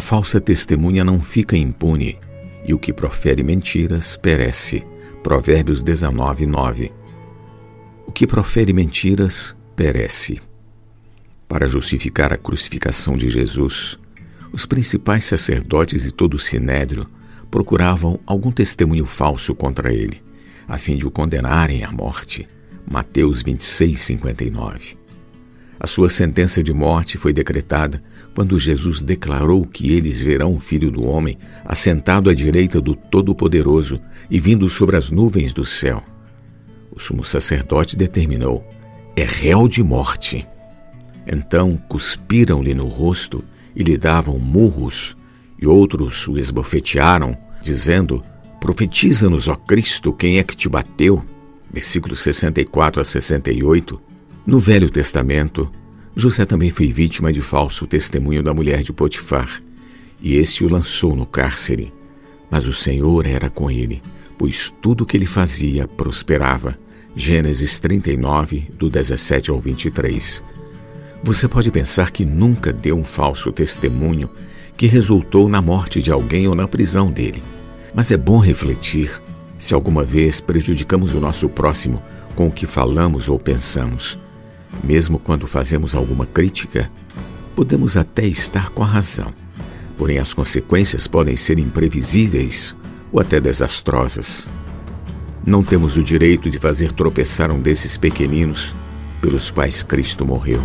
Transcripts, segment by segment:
A falsa testemunha não fica impune, e o que profere mentiras perece. Provérbios 19, 9. O que profere mentiras perece. Para justificar a crucificação de Jesus, os principais sacerdotes e todo o sinédrio procuravam algum testemunho falso contra ele, a fim de o condenarem à morte. Mateus 26, 59. A sua sentença de morte foi decretada quando Jesus declarou que eles verão o Filho do Homem assentado à direita do Todo-Poderoso e vindo sobre as nuvens do céu. O sumo sacerdote determinou: é réu de morte. Então cuspiram-lhe no rosto e lhe davam murros, e outros o esbofetearam, dizendo: Profetiza-nos, ó Cristo, quem é que te bateu? Versículos 64 a 68. No Velho Testamento, José também foi vítima de falso testemunho da mulher de Potifar, e esse o lançou no cárcere. Mas o Senhor era com ele, pois tudo o que ele fazia prosperava. Gênesis 39, do 17 ao 23. Você pode pensar que nunca deu um falso testemunho que resultou na morte de alguém ou na prisão dele. Mas é bom refletir se alguma vez prejudicamos o nosso próximo com o que falamos ou pensamos. Mesmo quando fazemos alguma crítica, podemos até estar com a razão, porém as consequências podem ser imprevisíveis ou até desastrosas. Não temos o direito de fazer tropeçar um desses pequeninos pelos quais Cristo morreu.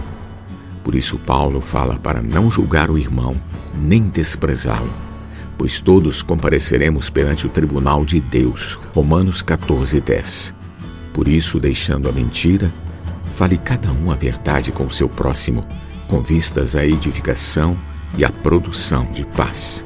Por isso, Paulo fala para não julgar o irmão, nem desprezá-lo, pois todos compareceremos perante o tribunal de Deus. Romanos 14, 10. Por isso, deixando a mentira, fale cada um a verdade com o seu próximo, com vistas à edificação e à produção de paz.